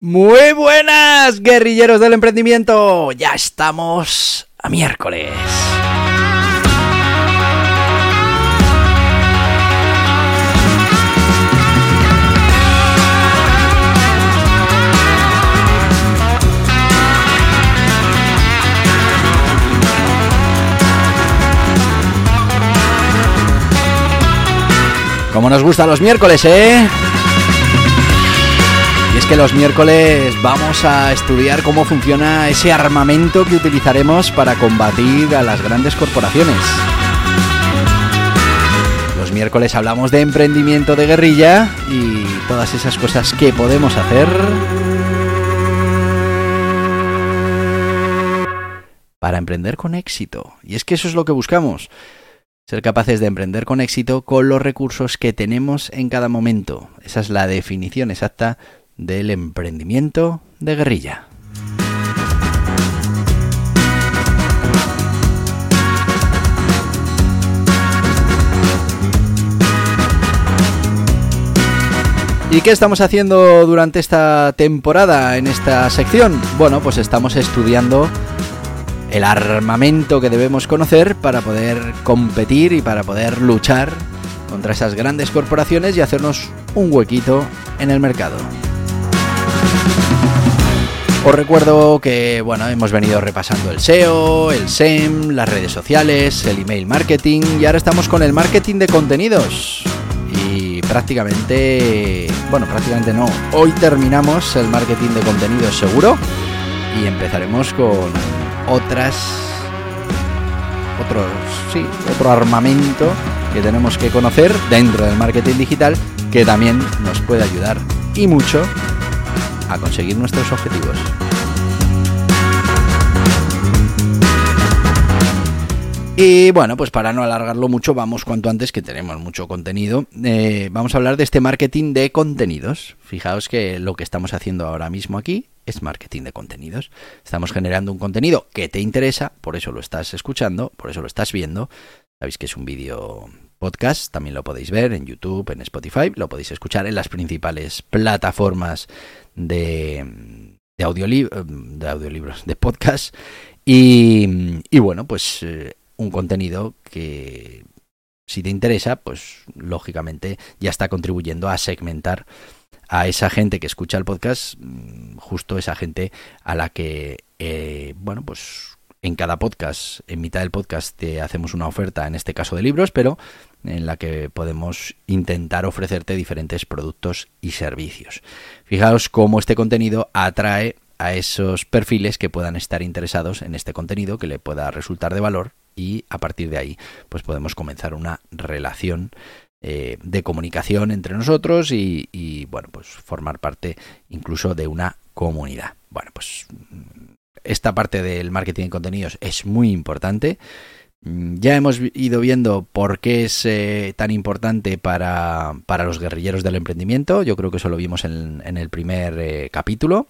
Muy buenas, guerrilleros del emprendimiento. Ya estamos a miércoles. Como nos gustan los miércoles, ¿eh? Que los miércoles vamos a estudiar cómo funciona ese armamento que utilizaremos para combatir a las grandes corporaciones. Los miércoles hablamos de emprendimiento de guerrilla y todas esas cosas que podemos hacer para emprender con éxito. Y es que eso es lo que buscamos. Ser capaces de emprender con éxito con los recursos que tenemos en cada momento. Esa es la definición exacta del emprendimiento de guerrilla. ¿Y qué estamos haciendo durante esta temporada en esta sección? Bueno, pues estamos estudiando el armamento que debemos conocer para poder competir y para poder luchar contra esas grandes corporaciones y hacernos un huequito en el mercado. Os recuerdo que bueno, hemos venido repasando el SEO, el SEM, las redes sociales, el email marketing y ahora estamos con el marketing de contenidos. Y prácticamente, bueno, prácticamente no, hoy terminamos el marketing de contenidos seguro y empezaremos con otras otros, sí, otro armamento que tenemos que conocer dentro del marketing digital que también nos puede ayudar y mucho a conseguir nuestros objetivos. Y bueno, pues para no alargarlo mucho, vamos cuanto antes, que tenemos mucho contenido. Eh, vamos a hablar de este marketing de contenidos. Fijaos que lo que estamos haciendo ahora mismo aquí es marketing de contenidos. Estamos generando un contenido que te interesa, por eso lo estás escuchando, por eso lo estás viendo. Sabéis que es un vídeo podcast, también lo podéis ver en YouTube, en Spotify, lo podéis escuchar en las principales plataformas de, de, de audiolibros, de podcast. Y, y bueno, pues eh, un contenido que si te interesa, pues lógicamente ya está contribuyendo a segmentar a esa gente que escucha el podcast, mm, justo esa gente a la que, eh, bueno, pues en cada podcast, en mitad del podcast, te hacemos una oferta, en este caso de libros, pero en la que podemos intentar ofrecerte diferentes productos y servicios. Fijaos cómo este contenido atrae a esos perfiles que puedan estar interesados en este contenido, que le pueda resultar de valor y a partir de ahí pues podemos comenzar una relación eh, de comunicación entre nosotros y, y, bueno pues formar parte incluso de una comunidad. Bueno pues esta parte del marketing de contenidos es muy importante. Mm, ya hemos ido viendo por qué es eh, tan importante para, para, los guerrilleros del emprendimiento. Yo creo que eso lo vimos en, el primer eh, capítulo.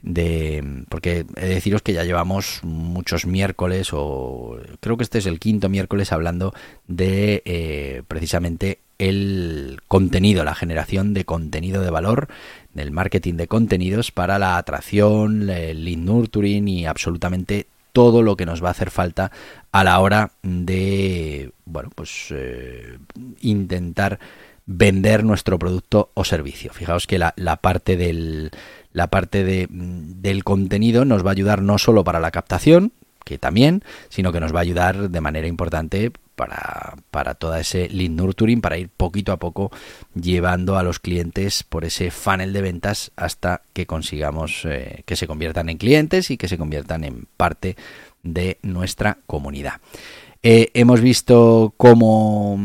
De, porque he de deciros que ya llevamos muchos miércoles o creo que este es el quinto miércoles hablando de eh, precisamente el contenido, la generación de contenido de valor, del marketing de contenidos para la atracción, el lead nurturing y absolutamente todo lo que nos va a hacer falta a la hora de, bueno, pues eh, intentar vender nuestro producto o servicio. Fijaos que la, la parte del la parte de, del contenido nos va a ayudar no solo para la captación, que también, sino que nos va a ayudar de manera importante para, para todo ese lead nurturing, para ir poquito a poco llevando a los clientes por ese funnel de ventas hasta que consigamos eh, que se conviertan en clientes y que se conviertan en parte de nuestra comunidad. Eh, hemos visto cómo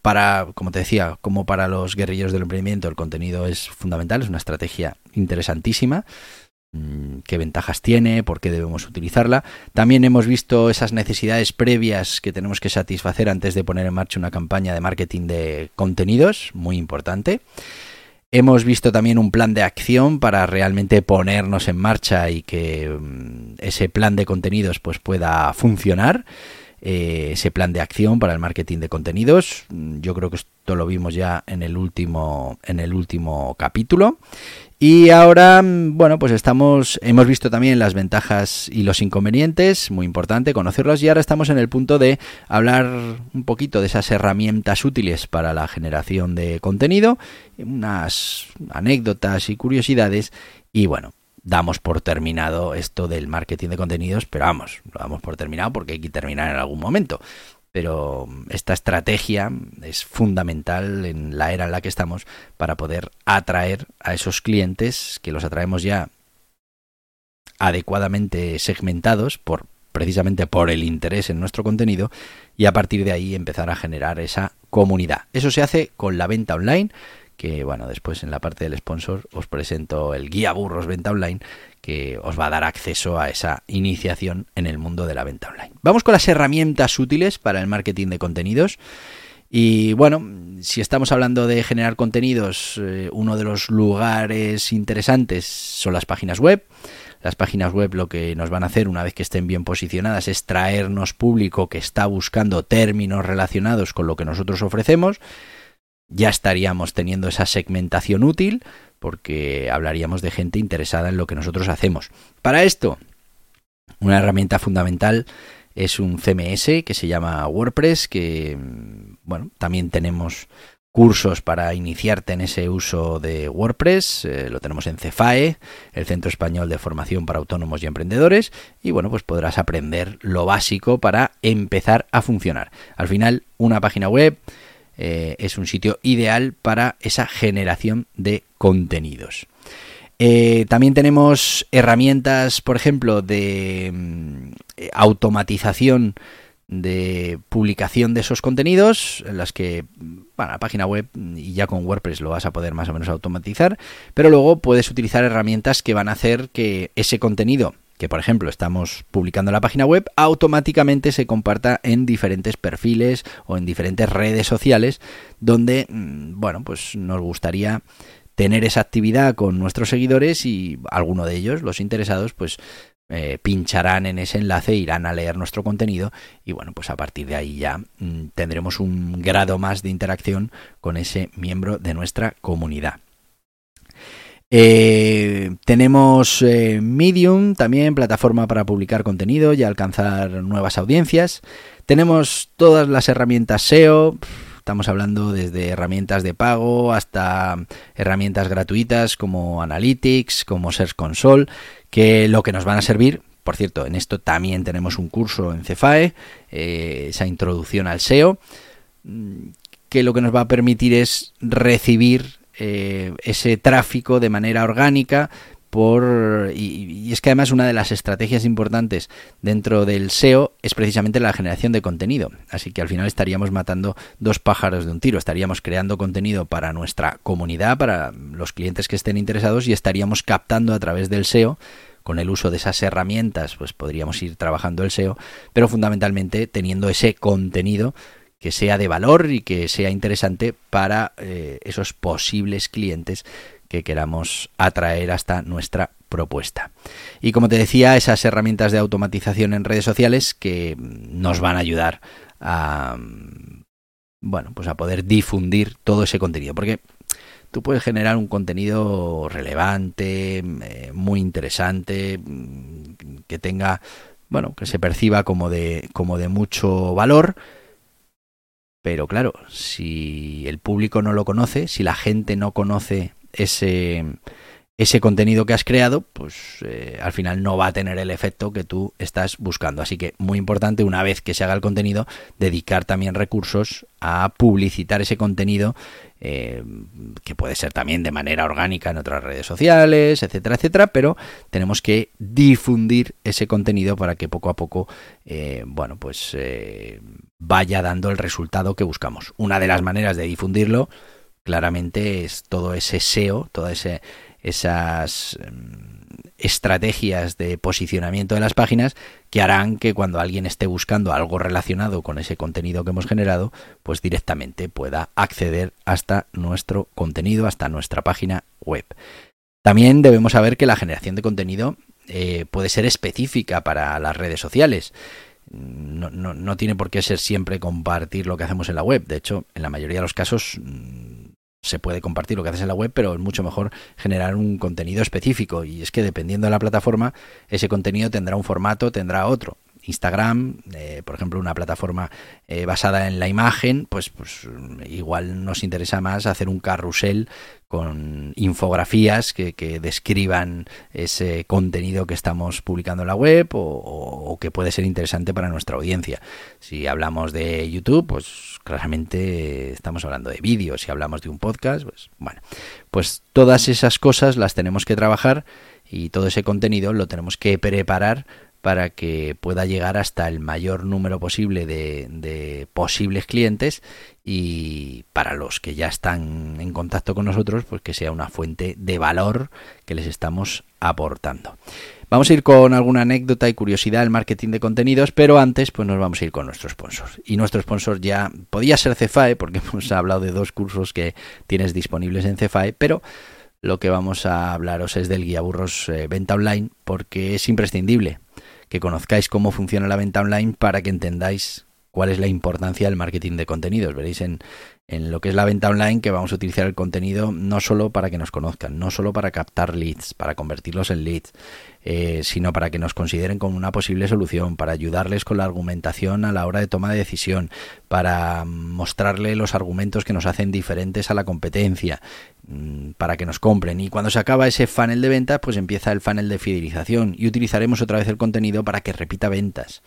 para, como te decía, como para los guerrilleros del emprendimiento, el contenido es fundamental, es una estrategia interesantísima mm, qué ventajas tiene, por qué debemos utilizarla. También hemos visto esas necesidades previas que tenemos que satisfacer antes de poner en marcha una campaña de marketing de contenidos, muy importante. Hemos visto también un plan de acción para realmente ponernos en marcha y que mm, ese plan de contenidos pues pueda funcionar. Eh, ese plan de acción para el marketing de contenidos. Mm, yo creo que esto lo vimos ya en el último, en el último capítulo. Y ahora, mm, bueno, pues estamos, hemos visto también las ventajas y los inconvenientes, muy importante conocerlos, y ahora estamos en el punto de hablar un poquito de esas herramientas útiles para la generación de contenido, unas anécdotas y curiosidades, y bueno, damos por terminado esto del marketing de contenidos, pero vamos, lo damos por terminado porque hay que terminar en algún momento pero esta estrategia es fundamental en la era en la que estamos para poder atraer a esos clientes que los atraemos ya adecuadamente segmentados por precisamente por el interés en nuestro contenido y a partir de ahí empezar a generar esa comunidad. Eso se hace con la venta online, que bueno, después en la parte del sponsor os presento el guía burros venta online que os va a dar acceso a esa iniciación en el mundo de la venta online. Vamos con las herramientas útiles para el marketing de contenidos. Y bueno, si estamos hablando de generar contenidos, eh, uno de los lugares interesantes son las páginas web. Las páginas web lo que nos van a hacer una vez que estén bien posicionadas es traernos público que está buscando términos relacionados con lo que nosotros ofrecemos. Ya estaríamos teniendo esa segmentación útil porque hablaríamos de gente interesada en lo que nosotros hacemos. Para esto, una herramienta fundamental es un CMS que se llama WordPress, que bueno, también tenemos cursos para iniciarte en ese uso de WordPress, eh, lo tenemos en CEFAE, el Centro Español de Formación para Autónomos y Emprendedores, y bueno, pues podrás aprender lo básico para empezar a funcionar. Al final, una página web eh, es un sitio ideal para esa generación de contenidos. Eh, también tenemos herramientas, por ejemplo, de mm, automatización de publicación de esos contenidos, en las que bueno, la página web y ya con WordPress lo vas a poder más o menos automatizar, pero luego puedes utilizar herramientas que van a hacer que ese contenido que por ejemplo estamos publicando en la página web, automáticamente se comparta en diferentes perfiles o en diferentes redes sociales donde, mm, bueno, pues nos gustaría tener esa actividad con nuestros seguidores y alguno de ellos, los interesados, pues eh, pincharán en ese enlace, irán a leer nuestro contenido y bueno, pues a partir de ahí ya mm, tendremos un grado más de interacción con ese miembro de nuestra comunidad. Eh, tenemos eh, Medium, también plataforma para publicar contenido y alcanzar nuevas audiencias. Tenemos todas las herramientas SEO. Estamos hablando desde herramientas de pago hasta herramientas gratuitas como Analytics, como Search Console, que lo que nos van a servir, por cierto, en esto también tenemos un curso en Cefae, eh, esa introducción al SEO, mm, que lo que nos va a permitir es recibir eh, ese tráfico de manera orgánica por y, es que además una de las estrategias importantes dentro del SEO es precisamente la generación de contenido. Así que al final estaríamos matando dos pájaros de un tiro. Estaríamos creando contenido para nuestra comunidad para los clientes que estén interesados y estaríamos captando a través del SEO con el uso de esas herramientas pues podríamos ir trabajando el SEO pero fundamentalmente teniendo ese contenido que sea de valor y que sea interesante para eh, esos posibles clientes que queramos atraer hasta nuestra propuesta. Y como te decía, esas herramientas de automatización en redes sociales que nos van a ayudar a bueno, pues a poder difundir todo ese contenido, porque tú puedes generar un contenido relevante, eh, muy interesante, que tenga, bueno, que se perciba como de como de mucho valor, pero claro, si el público no lo conoce, si la gente no conoce ese, ese contenido que has creado, pues eh, al final no va a tener el efecto que tú estás buscando. Así que muy importante, una vez que se haga el contenido, dedicar también recursos a publicitar ese contenido, eh, que puede ser también de manera orgánica en otras redes sociales, etcétera, etcétera, pero tenemos que difundir ese contenido para que poco a poco, eh, bueno, pues vaya dando el resultado que buscamos. Una de las maneras de difundirlo, claramente, es todo ese SEO, todo ese esas em, estrategias de posicionamiento de las páginas que harán que cuando alguien esté buscando algo relacionado con ese contenido que hemos generado, pues directamente pueda acceder hasta nuestro contenido, hasta nuestra página web. También debemos saber que la generación de contenido eh, puede ser específica para las redes sociales. No, no, tiene por qué ser siempre compartir lo que hacemos en la web. De hecho, en la mayoría de los casos se puede compartir lo que haces en la web, pero es mucho mejor generar un contenido específico. Y es que dependiendo de la plataforma, ese contenido tendrá un formato, tendrá otro. Instagram, eh, por ejemplo, una plataforma eh, basada en la imagen, pues, pues igual nos interesa más hacer un carrusel con infografías que, describan ese contenido que estamos publicando en la web o, que puede ser interesante para nuestra audiencia. Si hablamos de YouTube, pues claramente estamos hablando de vídeos. Si hablamos de un podcast, pues bueno, pues todas esas cosas las tenemos que trabajar y todo ese contenido lo tenemos que preparar para que pueda llegar hasta el mayor número posible de, posibles clientes y para los que ya están en contacto con nosotros, pues que sea una fuente de valor que les estamos aportando. Vamos a ir con alguna anécdota y curiosidad del marketing de contenidos, pero antes pues nos vamos a ir con nuestro sponsor. Y nuestro sponsor ya podía ser Cefae, porque hemos hablado de dos cursos que tienes disponibles en Cefae, pero lo que vamos a hablaros es del guía burros eh, venta online, porque es imprescindible que conozcáis cómo funciona la venta online para que entendáis cuál es la importancia del marketing de contenidos. Veréis en, en lo que es la venta online que vamos a utilizar el contenido no solo para que nos conozcan, no solo para captar leads, para convertirlos en leads, eh, sino para que nos consideren como una posible solución, para ayudarles con la argumentación a la hora de toma de decisión, para mostrarle los argumentos que nos hacen diferentes a la competencia, para que nos compren. Y cuando se acaba ese funnel de ventas, pues empieza el funnel de fidelización y utilizaremos otra vez el contenido para que repita ventas,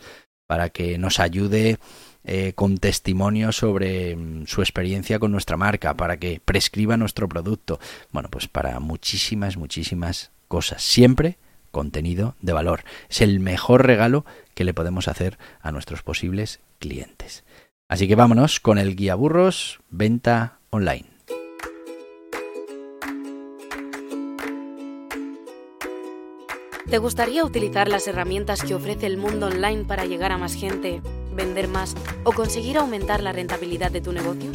para que nos ayude eh, con testimonios sobre mm, su experiencia con nuestra marca, para que prescriba nuestro producto. Bueno, pues para muchísimas, muchísimas cosas. Siempre contenido de valor. Es el mejor regalo que le podemos hacer a nuestros posibles clientes. Así que vámonos con el guía burros venta online. ¿Te gustaría utilizar las herramientas que ofrece el mundo online para llegar a más gente vender más o conseguir aumentar la rentabilidad de tu negocio?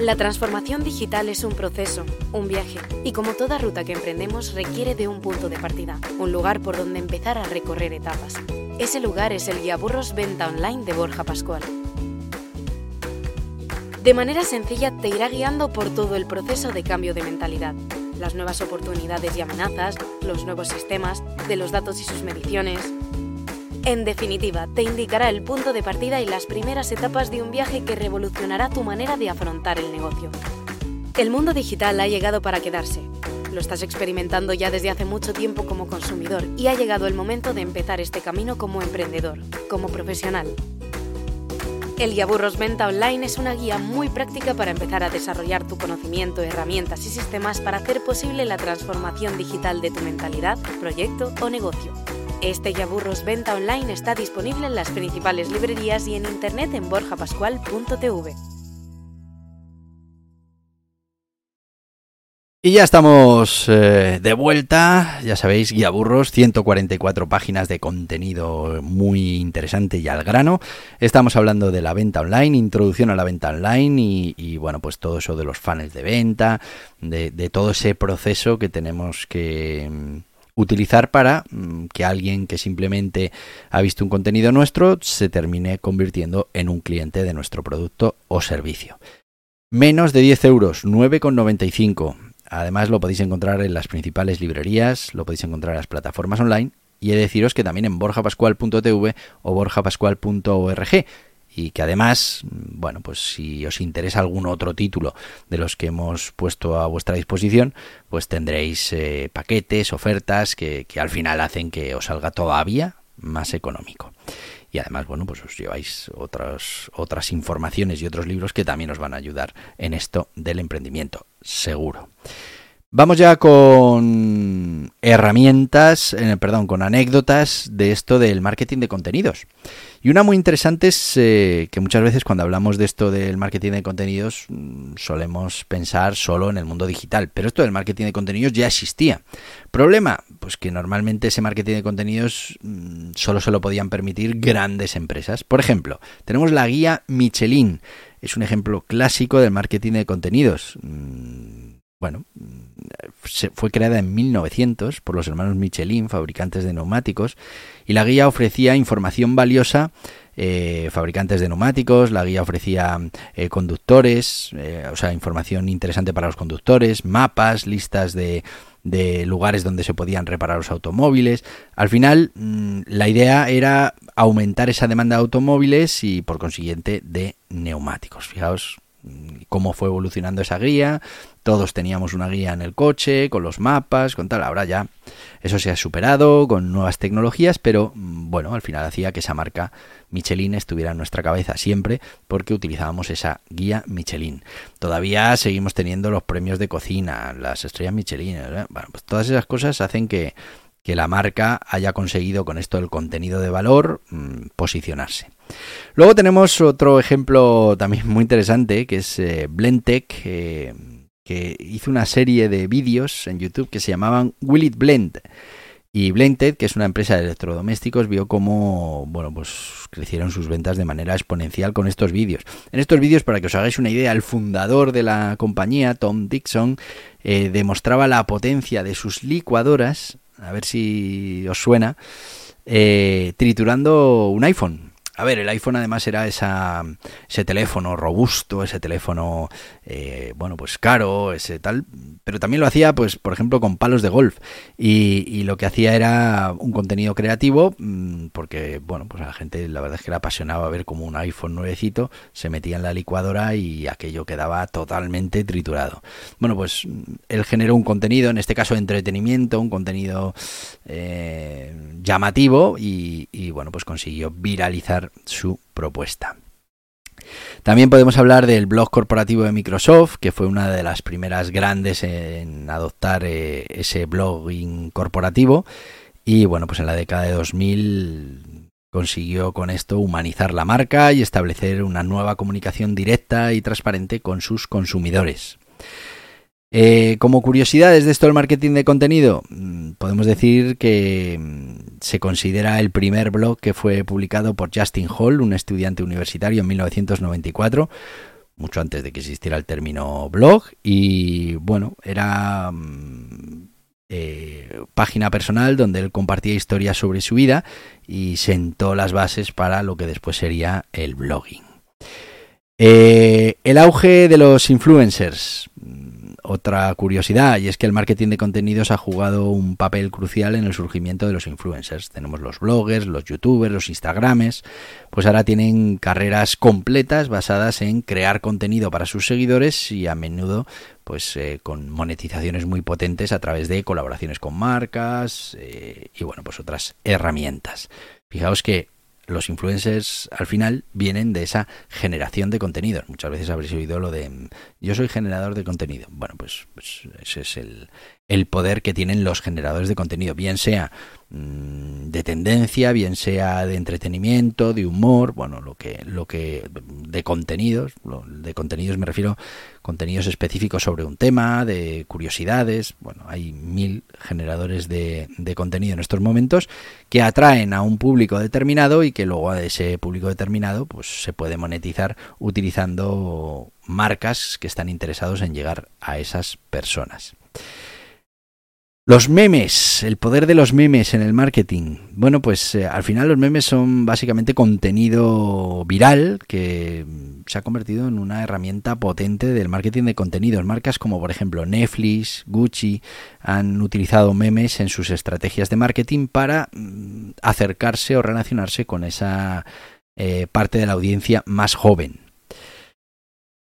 La transformación digital es un proceso, un viaje, y como toda ruta que emprendemos requiere de un punto de partida, un lugar por donde empezar a recorrer etapas. Ese lugar es el guía burros venta online de Borja Pascual. De manera sencilla te irá guiando por todo el proceso de cambio de mentalidad, las nuevas oportunidades y amenazas, los nuevos sistemas, de los datos y sus mediciones, en definitiva, te indicará el punto de partida y las primeras etapas de un viaje que revolucionará tu manera de afrontar el negocio. El mundo digital ha llegado para quedarse. Lo estás experimentando ya desde hace mucho tiempo como consumidor y ha llegado el momento de empezar este camino como emprendedor, como profesional. El Guía Burros Venta Online es una guía muy práctica para empezar a desarrollar tu conocimiento, herramientas y sistemas para hacer posible la transformación digital de tu mentalidad, proyecto o negocio. Este Yaburros Venta Online está disponible en las principales librerías y en internet en borjapascual.tv. Y ya estamos eh, de vuelta, ya sabéis, Guía Burros, 144 páginas de contenido muy interesante y al grano. Estamos hablando de la venta online, introducción a la venta online y, bueno, pues todo eso de los funnels de venta, de todo ese proceso que tenemos que utilizar para mm, que alguien que simplemente ha visto un contenido nuestro se termine convirtiendo en un cliente de nuestro producto o servicio. Menos de 10 euros, 9,95. Además lo podéis encontrar en las principales librerías, lo podéis encontrar en las plataformas online y he de deciros que también en borjapascual.tv o borjapascual.org y que además, bueno, pues si os interesa algún otro título de los que hemos puesto a vuestra disposición, pues tendréis eh, paquetes, ofertas que, que al final hacen que os salga todavía más económico y además, bueno, pues os lleváis otras, otras informaciones y otros libros que también os van a ayudar en esto del emprendimiento, seguro. Vamos ya con herramientas, eh, perdón, con anécdotas de esto del marketing de contenidos. Y una muy interesante es eh, que muchas veces cuando hablamos de esto del marketing de contenidos mm, solemos pensar solo en el mundo digital, pero esto del marketing de contenidos ya existía. Problema, pues que normalmente ese marketing de contenidos mm, solo se lo podían permitir grandes empresas. Por ejemplo, tenemos la guía Michelin. Es un ejemplo clásico del marketing de contenidos. Mm, bueno, se fue creada en 1900 por los hermanos Michelin, fabricantes de neumáticos, y la guía ofrecía información valiosa, eh, fabricantes de neumáticos, la guía ofrecía eh, conductores, eh, o sea, información interesante para los conductores, mapas, listas de, de lugares donde se podían reparar los automóviles. Al final, mm, la idea era aumentar esa demanda de automóviles y, por consiguiente, de neumáticos. Fijaos cómo fue evolucionando esa guía, todos teníamos una guía en el coche, con los mapas, con tal. Ahora ya eso se ha superado con nuevas tecnologías, pero mm, bueno, al final hacía que esa marca Michelin estuviera en nuestra cabeza siempre porque utilizábamos esa guía Michelin. Todavía seguimos teniendo los premios de cocina, las estrellas Michelin. ¿eh? Bueno, pues todas esas cosas hacen que, la marca haya conseguido con esto el contenido de valor mm, posicionarse. Luego tenemos otro ejemplo también muy interesante que es eh, Blendtec. Eh, que hizo una serie de vídeos en YouTube que se llamaban Will It Blend. Y Blended, que es una empresa de electrodomésticos, vio cómo bueno, pues crecieron sus ventas de manera exponencial con estos vídeos. En estos vídeos, para que os hagáis una idea, el fundador de la compañía, Tom Dixon, eh, demostraba la potencia de sus licuadoras, a ver si os suena, eh, triturando un iPhone. A ver, el iPhone además era ese teléfono robusto, ese teléfono, eh, bueno, pues caro, ese tal, pero también lo hacía, pues, por ejemplo, con palos de golf. Y, lo que hacía era un contenido creativo, mm, porque, bueno, pues la gente la verdad es que le apasionaba ver como un iPhone nuevecito se metía en la licuadora y aquello quedaba totalmente triturado. Bueno, pues él generó un contenido, en este caso de entretenimiento, un contenido eh, llamativo y, y, bueno, pues consiguió viralizar su propuesta. También podemos hablar del blog corporativo de Microsoft, que fue una de las primeras grandes en adoptar eh, ese blogging corporativo. Y bueno, pues en la década de 2000 consiguió con esto humanizar la marca y establecer una nueva comunicación directa y transparente con sus consumidores. Eh, como curiosidades de esto del marketing de contenido, mm, podemos decir que mm, se considera el primer blog que fue publicado por Justin Hall, un estudiante universitario en 1994, mucho antes de que existiera el término blog, y bueno, era mm, eh, página personal donde él compartía historias sobre su vida y sentó las bases para lo que después sería el blogging. Eh, el auge de los influencers otra curiosidad y es que el marketing de contenidos ha jugado un papel crucial en el surgimiento de los influencers. Tenemos los bloggers, los youtubers, los instagrames, pues ahora tienen carreras completas basadas en crear contenido para sus seguidores y a menudo pues eh, con monetizaciones muy potentes a través de colaboraciones con marcas eh, y bueno pues otras herramientas. Fijaos que los influencers al final vienen de esa generación de contenidos. Muchas veces habréis oído lo de yo soy generador de contenido. Bueno, pues, pues ese es el, el poder que tienen los generadores de contenido, bien sea mm, de tendencia, bien sea de entretenimiento, de humor, bueno, lo que, lo que, de contenidos, de contenidos me refiero contenidos específicos sobre un tema, de curiosidades, bueno, hay mil generadores de, de contenido en estos momentos que atraen a un público determinado y que luego a ese público determinado pues se puede monetizar utilizando marcas que están interesados en llegar a esas personas. Los memes, el poder de los memes en el marketing. Bueno, pues eh, al final los memes son básicamente contenido viral que se ha convertido en una herramienta potente del marketing de contenidos. Marcas como por ejemplo Netflix, Gucci han utilizado memes en sus estrategias de marketing para mm, acercarse o relacionarse con esa eh, parte de la audiencia más joven.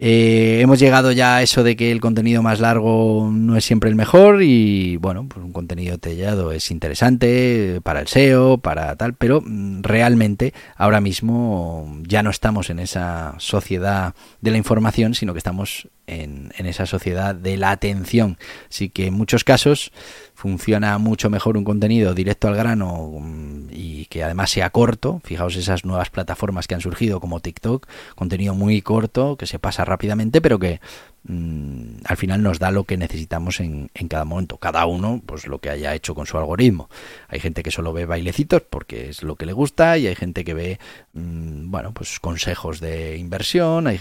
Eh, hemos llegado ya a eso de que el contenido más largo no es siempre el mejor y bueno, pues un contenido detallado es interesante para el SEO, para tal, pero mm, realmente ahora mismo ya no estamos en esa sociedad de la información, sino que estamos en, esa sociedad de la atención. Así que en muchos casos funciona mucho mejor un contenido directo al grano mm, y que además sea corto. Fijaos esas nuevas plataformas que han surgido como TikTok, contenido muy corto, que se pasa rápidamente, pero que mm, al final nos da lo que necesitamos en, cada momento. Cada uno, pues lo que haya hecho con su algoritmo. Hay gente que solo ve bailecitos porque es lo que le gusta y hay gente que ve, mmm, bueno, pues consejos de inversión. Hay,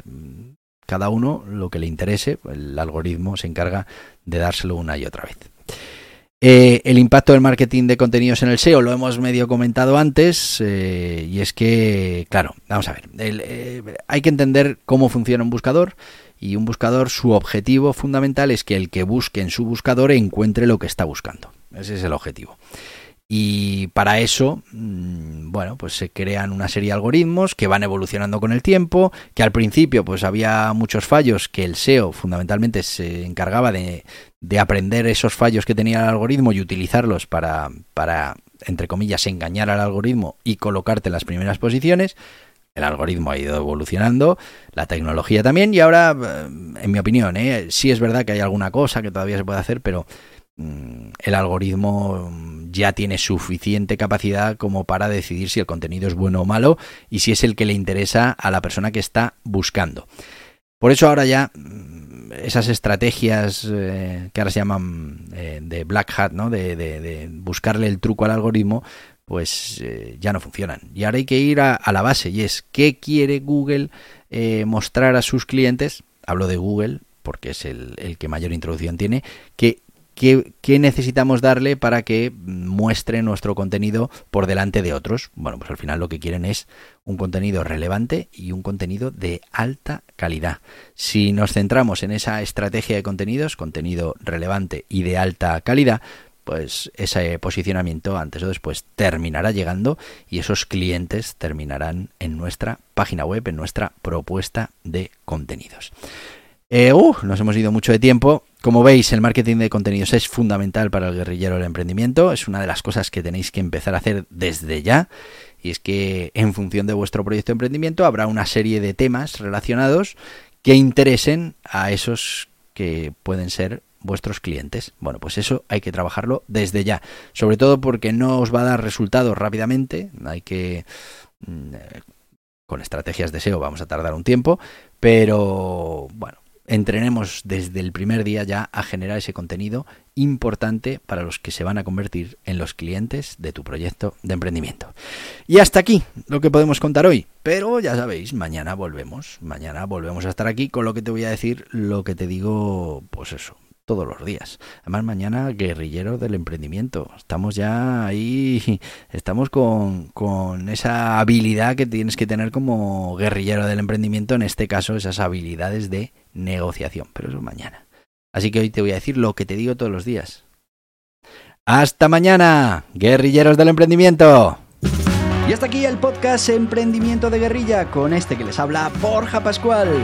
cada uno lo que le interese, el algoritmo se encarga de dárselo una y otra vez. Eh, el impacto del marketing de contenidos en el SEO lo hemos medio comentado antes eh, y es que, claro, vamos a ver, eh, hay que entender cómo funciona un buscador y un buscador su objetivo fundamental es que el que busque en su buscador encuentre lo que está buscando. Ese es el objetivo. Y para eso, mm, bueno, pues se crean una serie de algoritmos que van evolucionando con el tiempo, que al principio pues había muchos fallos que el SEO fundamentalmente se encargaba de, de aprender esos fallos que tenía el algoritmo y utilizarlos para, para, entre comillas, engañar al algoritmo y colocarte en las primeras posiciones. El algoritmo ha ido evolucionando, la tecnología también, y ahora, eh, en mi opinión, ¿eh? sí es verdad que hay alguna cosa que todavía se puede hacer, pero el algoritmo ya tiene suficiente capacidad como para decidir si el contenido es bueno o malo y si es el que le interesa a la persona que está buscando. Por eso ahora ya mm, esas estrategias eh, que ahora se llaman eh, de black hat, ¿no? De, buscarle el truco al algoritmo, pues eh, ya no funcionan. Y ahora hay que ir a, la base y es qué quiere Google mostrar a sus clientes. Hablo de Google porque es el, el que mayor introducción tiene. Que ¿Qué, ¿Qué, necesitamos darle para que muestre nuestro contenido por delante de otros? Bueno, pues al final lo que quieren es un contenido relevante y un contenido de alta calidad. Si nos centramos en esa estrategia de contenidos, contenido relevante y de alta calidad, pues ese posicionamiento antes o después terminará llegando y esos clientes terminarán en nuestra página web, en nuestra propuesta de contenidos. Eh, uh, nos hemos ido mucho de tiempo. Como veis, el marketing de contenidos es fundamental para el guerrillero del emprendimiento. Es una de las cosas que tenéis que empezar a hacer desde ya. Y es que en función de vuestro proyecto de emprendimiento habrá una serie de temas relacionados que interesen a esos que pueden ser vuestros clientes. Bueno, pues eso hay que trabajarlo desde ya. Sobre todo porque no os va a dar resultados rápidamente. Hay que... Mm, con estrategias de SEO vamos a tardar un tiempo, pero bueno, entrenemos desde el primer día ya a generar ese contenido importante para los que se van a convertir en los clientes de tu proyecto de emprendimiento. Y hasta aquí lo que podemos contar hoy, pero ya sabéis, mañana volvemos, mañana volvemos a estar aquí con lo que te voy a decir, lo que te digo, pues eso, todos los días. Además, mañana guerrillero del emprendimiento. Estamos ya ahí, estamos con, con, esa habilidad que tienes que tener como guerrillero del emprendimiento, en este caso esas habilidades de negociación, pero eso mañana. Así que hoy te voy a decir lo que te digo todos los días. Hasta mañana, guerrilleros del emprendimiento. Y hasta aquí el podcast Emprendimiento de Guerrilla con este que les habla Borja Pascual.